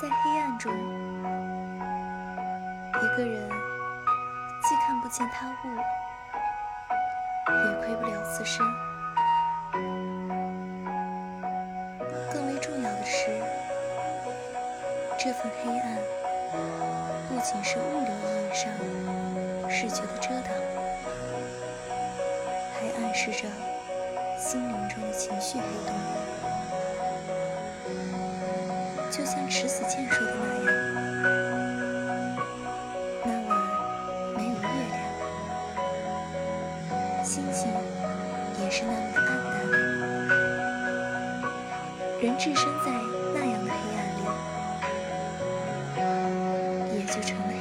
在黑暗中，一个人既看不见他物，也窥不了自身。更为重要的是，这份黑暗不仅是物理意义上视觉的遮挡，还暗示着心灵中的情绪黑洞。就像池子健说的那样。那晚没有月亮星星也是那么的暗淡人置身在那样的黑暗里也就成了